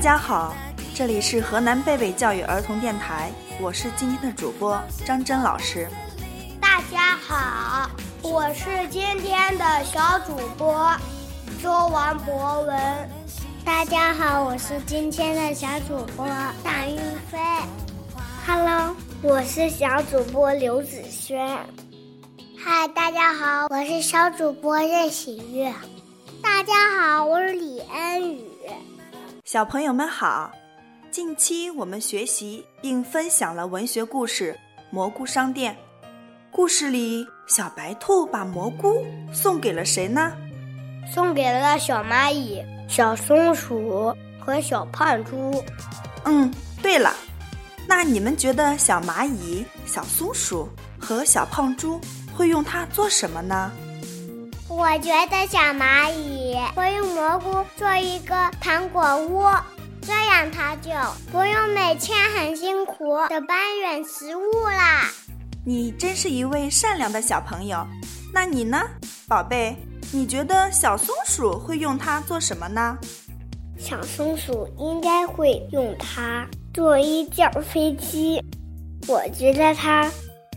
好，这里是河南贝贝教育儿童电台，我是今天的主播张真老师。大家好，我是今天的小主播周王博文。大家好，我是今天的小主播大运飞。Hello，我是小主播刘子轩。嗨，大家好，我是小主播任喜悦。大家好，我是李恩宇。小朋友们好，近期我们学习并分享了文学故事《蘑菇商店》。故事里，小白兔把蘑菇送给了谁呢？送给了小蚂蚁、小松鼠和小胖猪。嗯，对了，那你们觉得小蚂蚁、小松鼠和小胖猪会用它做什么呢？我觉得小蚂蚁蘑菇做一个糖果屋，这样它就不用每天很辛苦的搬运食物啦。你真是一位善良的小朋友。那你呢，宝贝？你觉得小松鼠会用它做什么呢？小松鼠应该会用它做一架飞机。我觉得它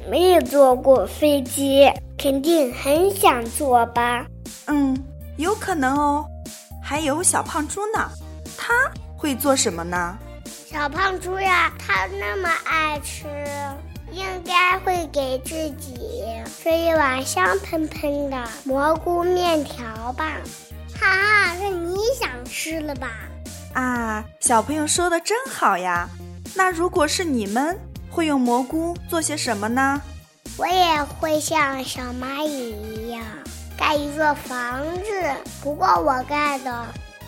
没有坐过飞机。肯定很想坐吧？嗯，有可能哦。还有小胖猪呢，它会做什么呢？小胖猪呀，它那么爱吃，应该会给自己吃一碗香喷喷的蘑菇面条吧？哈哈，是你想吃了吧？啊，小朋友说的真好呀。那如果是你们，会用蘑菇做些什么呢？我也会像小蚂蚁一样盖一座房子，不过我盖的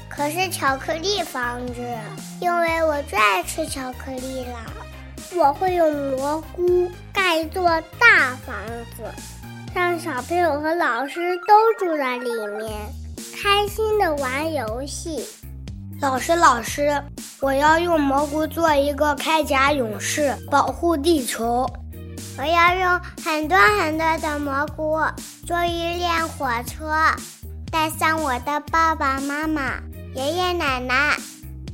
可是巧克力房子，因为我最爱吃巧克力了。我会用蘑菇盖一座大房子，让小朋友和老师都住在里面，开心的玩游戏。老师，老师，我要用蘑菇做一个铠甲勇士，保护地球。我要用很多很多的蘑菇做一辆火车，带上我的爸爸妈妈、爷爷奶奶，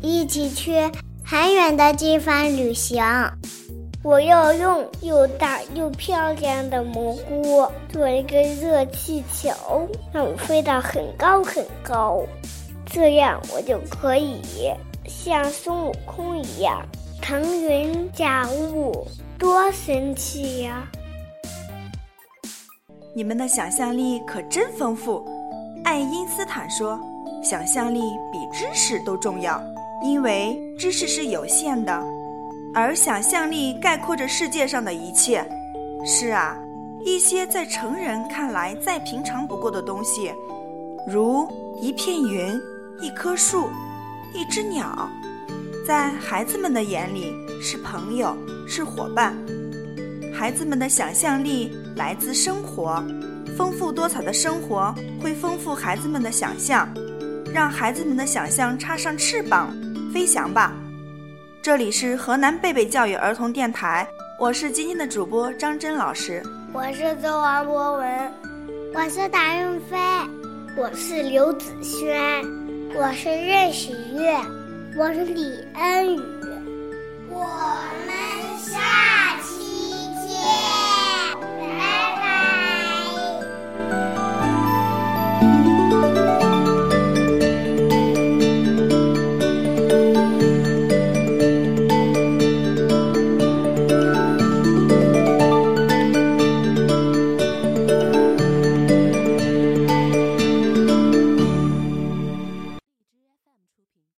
一起去很远的地方旅行。我要用又大又漂亮的蘑菇做一个热气球，让我飞到很高很高，这样我就可以像孙悟空一样腾云驾雾。多神奇呀！你们的想象力可真丰富。爱因斯坦说：“想象力比知识都重要，因为知识是有限的，而想象力概括着世界上的一切。”是啊，一些在成人看来再平常不过的东西，如一片云、一棵树、一只鸟。在孩子们的眼里是朋友，是伙伴。孩子们的想象力来自生活，丰富多彩的生活会丰富孩子们的想象，让孩子们的想象插上翅膀，飞翔吧。这里是河南贝贝教育儿童电台，我是今天的主播张真老师，我是周王博文，我是达运飞，我是刘子轩，我是任喜悦。我是李恩宇我们